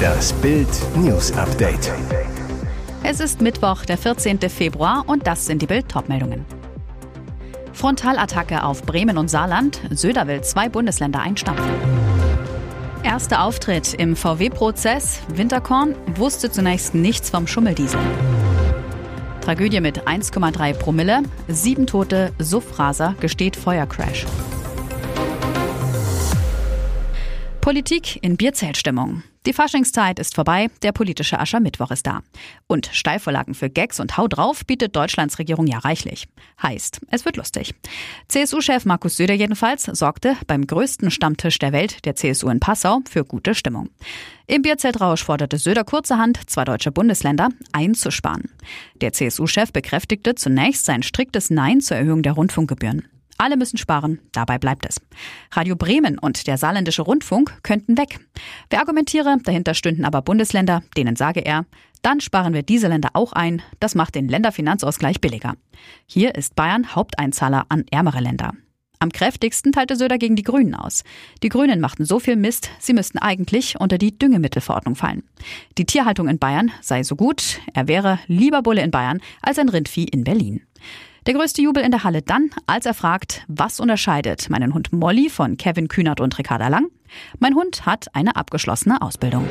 Das Bild News Update. Es ist Mittwoch, der 14. Februar und das sind die Bild meldungen Frontalattacke auf Bremen und Saarland. Söder will zwei Bundesländer einstampfen. Erster Auftritt im VW-Prozess. Winterkorn wusste zunächst nichts vom Schummeldiesel. Tragödie mit 1,3 Promille. Sieben Tote, Suffraser gesteht Feuercrash. Politik in Bierzeltstimmung. Die Faschingszeit ist vorbei, der politische Aschermittwoch ist da. Und Steilvorlagen für Gags und Hau drauf bietet Deutschlands Regierung ja reichlich. Heißt, es wird lustig. CSU-Chef Markus Söder jedenfalls sorgte beim größten Stammtisch der Welt, der CSU in Passau, für gute Stimmung. Im Bierzeltrausch forderte Söder kurzerhand zwei deutsche Bundesländer einzusparen. Der CSU-Chef bekräftigte zunächst sein striktes Nein zur Erhöhung der Rundfunkgebühren. Alle müssen sparen, dabei bleibt es. Radio Bremen und der saarländische Rundfunk könnten weg. Wer argumentiere, dahinter stünden aber Bundesländer, denen sage er, dann sparen wir diese Länder auch ein, das macht den Länderfinanzausgleich billiger. Hier ist Bayern Haupteinzahler an ärmere Länder. Am kräftigsten teilte Söder gegen die Grünen aus. Die Grünen machten so viel Mist, sie müssten eigentlich unter die Düngemittelverordnung fallen. Die Tierhaltung in Bayern sei so gut, er wäre lieber Bulle in Bayern als ein Rindvieh in Berlin. Der größte Jubel in der Halle dann, als er fragt, was unterscheidet meinen Hund Molly von Kevin Kühnert und Ricarda Lang? Mein Hund hat eine abgeschlossene Ausbildung.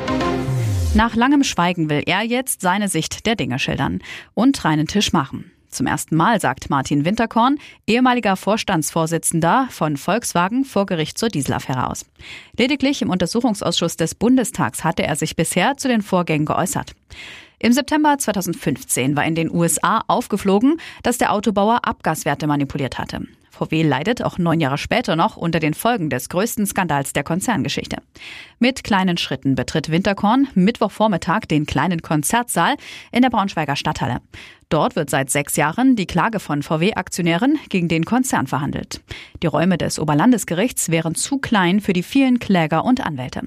Nach langem Schweigen will er jetzt seine Sicht der Dinge schildern und reinen Tisch machen. Zum ersten Mal sagt Martin Winterkorn, ehemaliger Vorstandsvorsitzender von Volkswagen, vor Gericht zur Dieselaffäre aus. Lediglich im Untersuchungsausschuss des Bundestags hatte er sich bisher zu den Vorgängen geäußert. Im September 2015 war in den USA aufgeflogen, dass der Autobauer Abgaswerte manipuliert hatte. VW leidet auch neun Jahre später noch unter den Folgen des größten Skandals der Konzerngeschichte. Mit kleinen Schritten betritt Winterkorn Mittwochvormittag den kleinen Konzertsaal in der Braunschweiger Stadthalle. Dort wird seit sechs Jahren die Klage von VW-Aktionären gegen den Konzern verhandelt. Die Räume des Oberlandesgerichts wären zu klein für die vielen Kläger und Anwälte.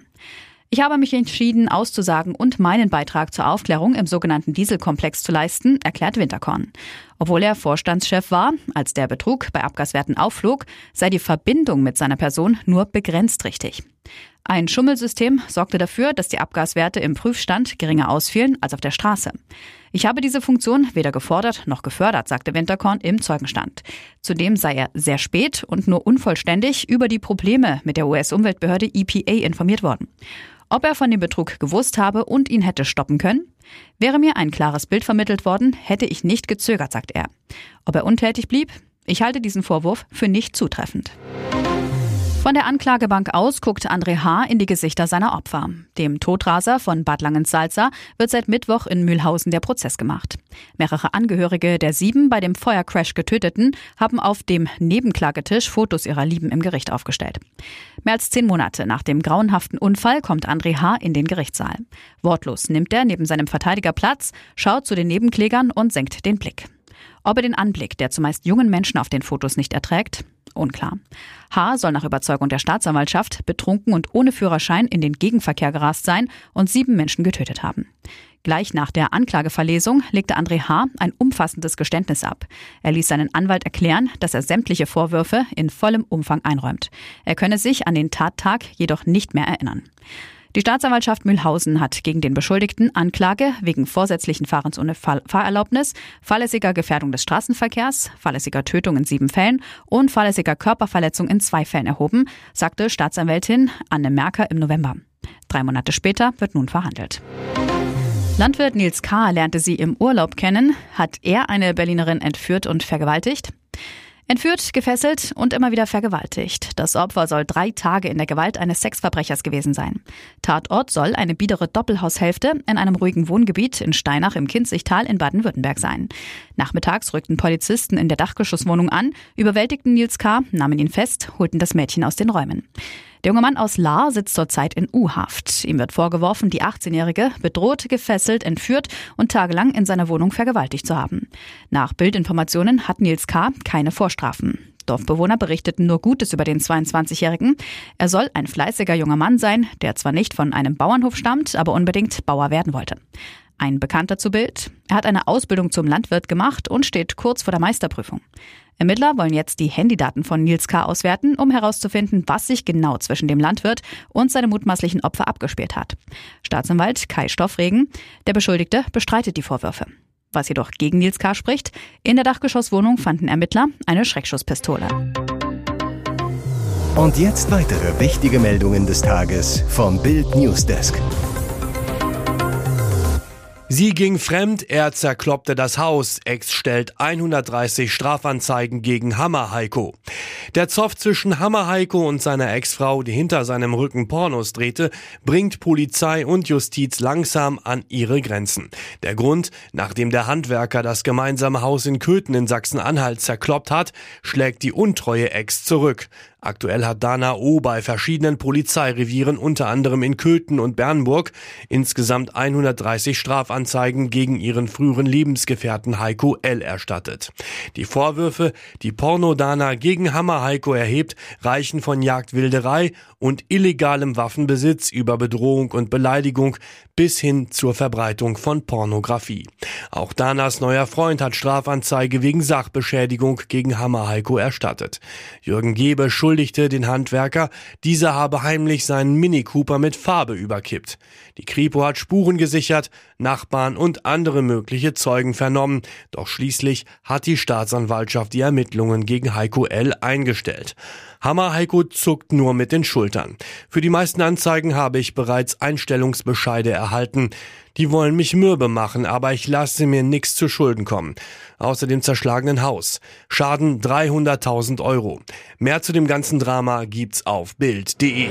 Ich habe mich entschieden, auszusagen und meinen Beitrag zur Aufklärung im sogenannten Dieselkomplex zu leisten, erklärt Winterkorn. Obwohl er Vorstandschef war, als der Betrug bei Abgaswerten aufflog, sei die Verbindung mit seiner Person nur begrenzt richtig. Ein Schummelsystem sorgte dafür, dass die Abgaswerte im Prüfstand geringer ausfielen als auf der Straße. Ich habe diese Funktion weder gefordert noch gefördert, sagte Winterkorn im Zeugenstand. Zudem sei er sehr spät und nur unvollständig über die Probleme mit der US-Umweltbehörde EPA informiert worden. Ob er von dem Betrug gewusst habe und ihn hätte stoppen können? Wäre mir ein klares Bild vermittelt worden, hätte ich nicht gezögert, sagt er. Ob er untätig blieb? Ich halte diesen Vorwurf für nicht zutreffend. Von der Anklagebank aus guckt André H. in die Gesichter seiner Opfer. Dem Todraser von Bad Langensalza wird seit Mittwoch in Mühlhausen der Prozess gemacht. Mehrere Angehörige der sieben bei dem Feuercrash getöteten haben auf dem Nebenklagetisch Fotos ihrer Lieben im Gericht aufgestellt. Mehr als zehn Monate nach dem grauenhaften Unfall kommt André H. in den Gerichtssaal. Wortlos nimmt er neben seinem Verteidiger Platz, schaut zu den Nebenklägern und senkt den Blick. Ob er den Anblick der zumeist jungen Menschen auf den Fotos nicht erträgt, unklar. H. soll nach Überzeugung der Staatsanwaltschaft betrunken und ohne Führerschein in den Gegenverkehr gerast sein und sieben Menschen getötet haben. Gleich nach der Anklageverlesung legte André H. ein umfassendes Geständnis ab. Er ließ seinen Anwalt erklären, dass er sämtliche Vorwürfe in vollem Umfang einräumt. Er könne sich an den Tattag jedoch nicht mehr erinnern. Die Staatsanwaltschaft Mühlhausen hat gegen den Beschuldigten Anklage wegen vorsätzlichen Fahrens ohne Fahrerlaubnis, fahrlässiger Gefährdung des Straßenverkehrs, fahrlässiger Tötung in sieben Fällen und fahrlässiger Körperverletzung in zwei Fällen erhoben, sagte Staatsanwältin Anne Merker im November. Drei Monate später wird nun verhandelt. Landwirt Nils K. lernte sie im Urlaub kennen. Hat er eine Berlinerin entführt und vergewaltigt? Entführt, gefesselt und immer wieder vergewaltigt. Das Opfer soll drei Tage in der Gewalt eines Sexverbrechers gewesen sein. Tatort soll eine biedere Doppelhaushälfte in einem ruhigen Wohngebiet in Steinach im Kinzigtal in Baden-Württemberg sein. Nachmittags rückten Polizisten in der Dachgeschosswohnung an, überwältigten Nils K., nahmen ihn fest, holten das Mädchen aus den Räumen. Der junge Mann aus Lahr sitzt zurzeit in U-Haft. Ihm wird vorgeworfen, die 18-Jährige bedroht, gefesselt, entführt und tagelang in seiner Wohnung vergewaltigt zu haben. Nach Bildinformationen hat Nils K. keine Vorstrafen. Dorfbewohner berichteten nur Gutes über den 22-Jährigen. Er soll ein fleißiger junger Mann sein, der zwar nicht von einem Bauernhof stammt, aber unbedingt Bauer werden wollte. Ein Bekannter zu Bild. Er hat eine Ausbildung zum Landwirt gemacht und steht kurz vor der Meisterprüfung. Ermittler wollen jetzt die Handydaten von Nils K. auswerten, um herauszufinden, was sich genau zwischen dem Landwirt und seinem mutmaßlichen Opfer abgespielt hat. Staatsanwalt Kai Stoffregen, der Beschuldigte, bestreitet die Vorwürfe. Was jedoch gegen Nils K. spricht, in der Dachgeschosswohnung fanden Ermittler eine Schreckschusspistole. Und jetzt weitere wichtige Meldungen des Tages vom Bild Newsdesk. Sie ging fremd, er zerkloppte das Haus. Ex stellt 130 Strafanzeigen gegen Hammer Heiko. Der Zoff zwischen Hammer Heiko und seiner Ex-Frau, die hinter seinem Rücken Pornos drehte, bringt Polizei und Justiz langsam an ihre Grenzen. Der Grund, nachdem der Handwerker das gemeinsame Haus in Köthen in Sachsen-Anhalt zerkloppt hat, schlägt die untreue Ex zurück. Aktuell hat Dana O. bei verschiedenen Polizeirevieren, unter anderem in Köthen und Bernburg, insgesamt 130 Strafanzeigen gegen ihren früheren Lebensgefährten Heiko L. erstattet. Die Vorwürfe, die Porno-Dana gegen Hammer Heiko erhebt, reichen von Jagdwilderei und illegalem Waffenbesitz über Bedrohung und Beleidigung bis hin zur Verbreitung von Pornografie. Auch Danas neuer Freund hat Strafanzeige wegen Sachbeschädigung gegen Hammer Heiko erstattet. Jürgen Gebe beschuldigte den Handwerker, dieser habe heimlich seinen Mini Cooper mit Farbe überkippt. Die Kripo hat Spuren gesichert, Nachbarn und andere mögliche Zeugen vernommen, doch schließlich hat die Staatsanwaltschaft die Ermittlungen gegen Heiko L. eingestellt. Hammer Heiko zuckt nur mit den Schultern. Für die meisten Anzeigen habe ich bereits Einstellungsbescheide erhalten. Die wollen mich mürbe machen, aber ich lasse mir nichts zu Schulden kommen. Außer dem zerschlagenen Haus. Schaden 300.000 Euro. Mehr zu dem ganzen Drama gibt's auf Bild.de.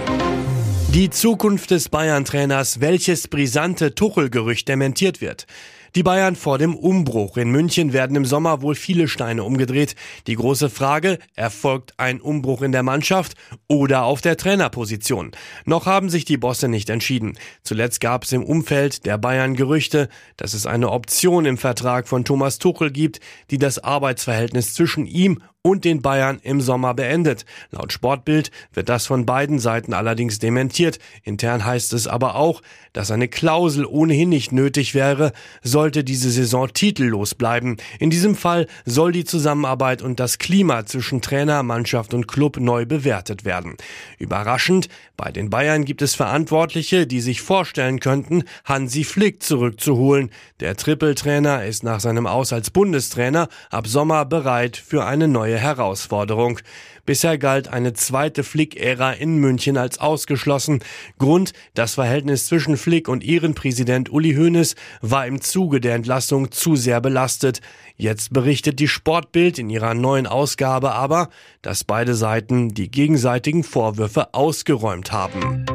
Die Zukunft des Bayern-Trainers, welches brisante Tuchel-Gerücht dementiert wird. Die Bayern vor dem Umbruch. In München werden im Sommer wohl viele Steine umgedreht. Die große Frage, erfolgt ein Umbruch in der Mannschaft oder auf der Trainerposition? Noch haben sich die Bosse nicht entschieden. Zuletzt gab es im Umfeld der Bayern Gerüchte, dass es eine Option im Vertrag von Thomas Tuchel gibt, die das Arbeitsverhältnis zwischen ihm und den Bayern im Sommer beendet. Laut Sportbild wird das von beiden Seiten allerdings dementiert. Intern heißt es aber auch, dass eine Klausel ohnehin nicht nötig wäre, sollte diese Saison titellos bleiben. In diesem Fall soll die Zusammenarbeit und das Klima zwischen Trainer, Mannschaft und Club neu bewertet werden. Überraschend, bei den Bayern gibt es Verantwortliche, die sich vorstellen könnten, Hansi Flick zurückzuholen. Der Trippeltrainer ist nach seinem Aus als Bundestrainer ab Sommer bereit für eine neue neue Herausforderung. Bisher galt eine zweite Flick-Ära in München als ausgeschlossen. Grund, das Verhältnis zwischen Flick und ihren Präsident Uli Hoeneß war im Zuge der Entlassung zu sehr belastet. Jetzt berichtet die Sportbild in ihrer neuen Ausgabe aber, dass beide Seiten die gegenseitigen Vorwürfe ausgeräumt haben.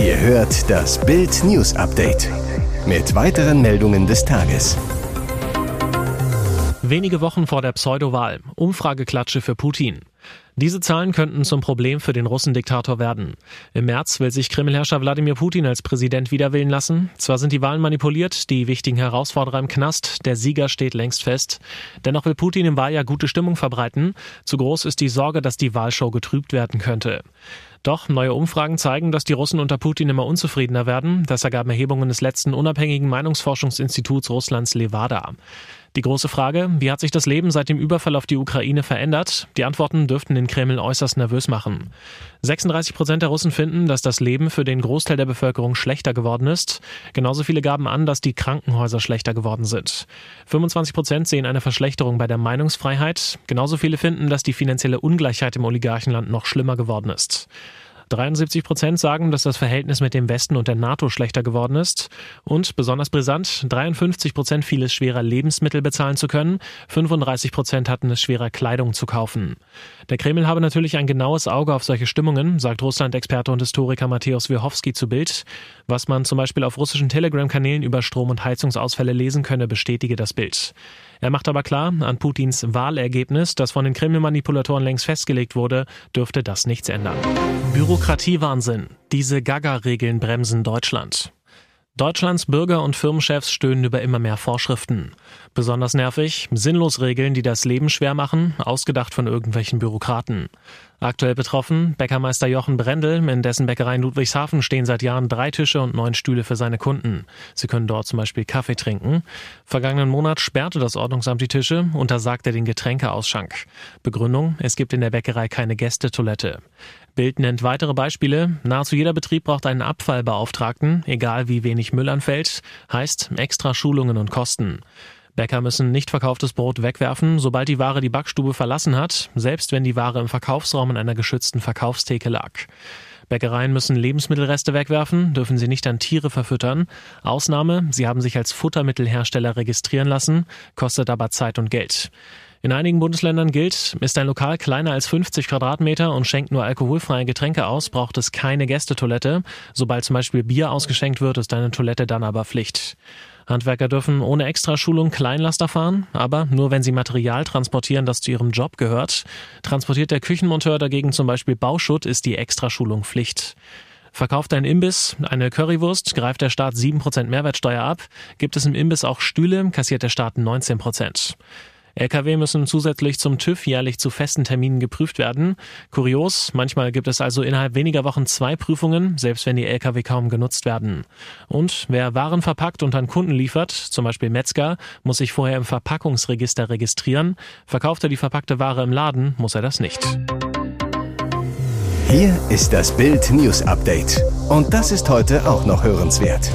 Ihr hört das Bild News Update mit weiteren Meldungen des Tages. Wenige Wochen vor der Pseudowahl. Umfrageklatsche für Putin. Diese Zahlen könnten zum Problem für den Russendiktator werden. Im März will sich Kremlherrscher Wladimir Putin als Präsident wiederwählen lassen. Zwar sind die Wahlen manipuliert, die wichtigen Herausforderer im Knast, der Sieger steht längst fest. Dennoch will Putin im Wahljahr gute Stimmung verbreiten. Zu groß ist die Sorge, dass die Wahlshow getrübt werden könnte. Doch neue Umfragen zeigen, dass die Russen unter Putin immer unzufriedener werden. Das ergaben Erhebungen des letzten unabhängigen Meinungsforschungsinstituts Russlands Levada. Die große Frage, wie hat sich das Leben seit dem Überfall auf die Ukraine verändert? Die Antworten dürften den Kreml äußerst nervös machen. 36 Prozent der Russen finden, dass das Leben für den Großteil der Bevölkerung schlechter geworden ist. Genauso viele gaben an, dass die Krankenhäuser schlechter geworden sind. 25 Prozent sehen eine Verschlechterung bei der Meinungsfreiheit. Genauso viele finden, dass die finanzielle Ungleichheit im Oligarchenland noch schlimmer geworden ist. 73 Prozent sagen, dass das Verhältnis mit dem Westen und der NATO schlechter geworden ist. Und besonders brisant, 53 Prozent fiel es schwerer, Lebensmittel bezahlen zu können. 35 Prozent hatten es schwerer, Kleidung zu kaufen. Der Kreml habe natürlich ein genaues Auge auf solche Stimmungen, sagt Russland-Experte und Historiker Matthäus Wierchowski zu Bild. Was man zum Beispiel auf russischen Telegram-Kanälen über Strom- und Heizungsausfälle lesen könne, bestätige das Bild. Er macht aber klar, an Putins Wahlergebnis, das von den Kreml-Manipulatoren längst festgelegt wurde, dürfte das nichts ändern. Bürokratiewahnsinn. Diese Gaga-Regeln bremsen Deutschland. Deutschlands Bürger und Firmenchefs stöhnen über immer mehr Vorschriften. Besonders nervig, sinnlos Regeln, die das Leben schwer machen, ausgedacht von irgendwelchen Bürokraten. Aktuell betroffen Bäckermeister Jochen Brendel, in dessen Bäckerei in Ludwigshafen stehen seit Jahren drei Tische und neun Stühle für seine Kunden. Sie können dort zum Beispiel Kaffee trinken. Vergangenen Monat sperrte das Ordnungsamt die Tische, untersagte den Getränkeausschank. Begründung, es gibt in der Bäckerei keine Gästetoilette. Bild nennt weitere Beispiele. Nahezu jeder Betrieb braucht einen Abfallbeauftragten, egal wie wenig Müll anfällt, heißt extra Schulungen und Kosten. Bäcker müssen nicht verkauftes Brot wegwerfen, sobald die Ware die Backstube verlassen hat, selbst wenn die Ware im Verkaufsraum in einer geschützten Verkaufstheke lag. Bäckereien müssen Lebensmittelreste wegwerfen, dürfen sie nicht an Tiere verfüttern. Ausnahme, sie haben sich als Futtermittelhersteller registrieren lassen, kostet aber Zeit und Geld. In einigen Bundesländern gilt, ist ein Lokal kleiner als 50 Quadratmeter und schenkt nur alkoholfreie Getränke aus, braucht es keine Gästetoilette. Sobald zum Beispiel Bier ausgeschenkt wird, ist eine Toilette dann aber Pflicht. Handwerker dürfen ohne Extraschulung Kleinlaster fahren, aber nur wenn sie Material transportieren, das zu ihrem Job gehört. Transportiert der Küchenmonteur dagegen zum Beispiel Bauschutt, ist die Extraschulung Pflicht. Verkauft ein Imbiss eine Currywurst, greift der Staat 7% Mehrwertsteuer ab. Gibt es im Imbiss auch Stühle, kassiert der Staat 19%. Lkw müssen zusätzlich zum TÜV jährlich zu festen Terminen geprüft werden. Kurios, manchmal gibt es also innerhalb weniger Wochen zwei Prüfungen, selbst wenn die Lkw kaum genutzt werden. Und wer Waren verpackt und an Kunden liefert, zum Beispiel Metzger, muss sich vorher im Verpackungsregister registrieren. Verkauft er die verpackte Ware im Laden, muss er das nicht. Hier ist das Bild News Update. Und das ist heute auch noch hörenswert.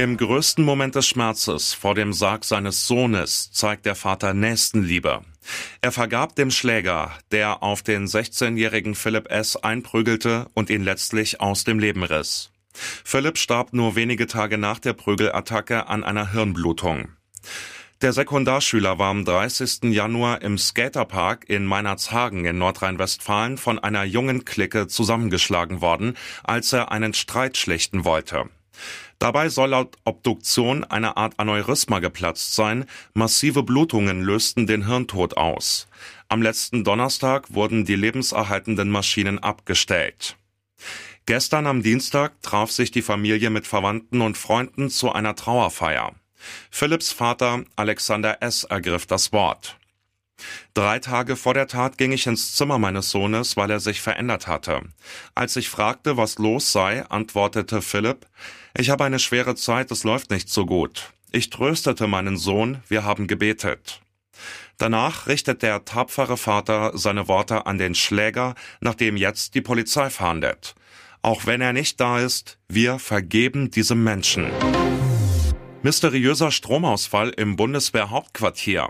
Im größten Moment des Schmerzes vor dem Sarg seines Sohnes zeigt der Vater Nächstenliebe. Er vergab dem Schläger, der auf den 16-jährigen Philipp S. einprügelte und ihn letztlich aus dem Leben riss. Philipp starb nur wenige Tage nach der Prügelattacke an einer Hirnblutung. Der Sekundarschüler war am 30. Januar im Skaterpark in Meinerzhagen in Nordrhein-Westfalen von einer jungen Clique zusammengeschlagen worden, als er einen Streit schlichten wollte. Dabei soll laut Obduktion eine Art Aneurysma geplatzt sein, massive Blutungen lösten den Hirntod aus. Am letzten Donnerstag wurden die lebenserhaltenden Maschinen abgestellt. Gestern am Dienstag traf sich die Familie mit Verwandten und Freunden zu einer Trauerfeier. Philipps Vater Alexander S. ergriff das Wort. Drei Tage vor der Tat ging ich ins Zimmer meines Sohnes, weil er sich verändert hatte. Als ich fragte, was los sei, antwortete Philipp, ich habe eine schwere Zeit, es läuft nicht so gut. Ich tröstete meinen Sohn, wir haben gebetet. Danach richtet der tapfere Vater seine Worte an den Schläger, nachdem jetzt die Polizei fahndet. Auch wenn er nicht da ist, wir vergeben diesem Menschen. Mysteriöser Stromausfall im Bundeswehrhauptquartier.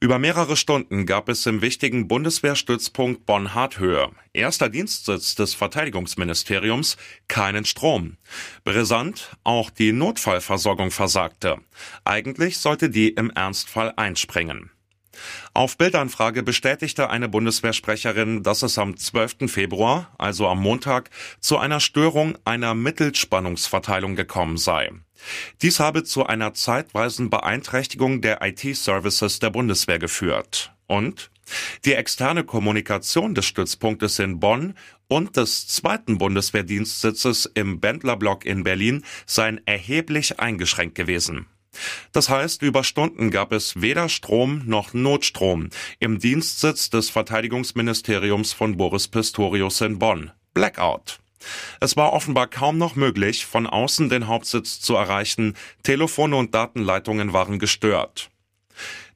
Über mehrere Stunden gab es im wichtigen Bundeswehrstützpunkt Bonn-Harthöhe, erster Dienstsitz des Verteidigungsministeriums, keinen Strom. Brisant, auch die Notfallversorgung versagte. Eigentlich sollte die im Ernstfall einspringen. Auf Bildanfrage bestätigte eine Bundeswehrsprecherin, dass es am 12. Februar, also am Montag, zu einer Störung einer Mittelspannungsverteilung gekommen sei. Dies habe zu einer zeitweisen Beeinträchtigung der IT-Services der Bundeswehr geführt. Und die externe Kommunikation des Stützpunktes in Bonn und des zweiten Bundeswehrdienstsitzes im Bendlerblock in Berlin seien erheblich eingeschränkt gewesen. Das heißt, über Stunden gab es weder Strom noch Notstrom im Dienstsitz des Verteidigungsministeriums von Boris Pistorius in Bonn. Blackout. Es war offenbar kaum noch möglich, von außen den Hauptsitz zu erreichen, Telefone und Datenleitungen waren gestört.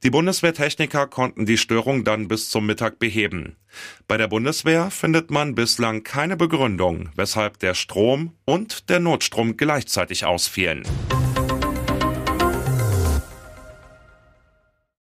Die Bundeswehrtechniker konnten die Störung dann bis zum Mittag beheben. Bei der Bundeswehr findet man bislang keine Begründung, weshalb der Strom und der Notstrom gleichzeitig ausfielen.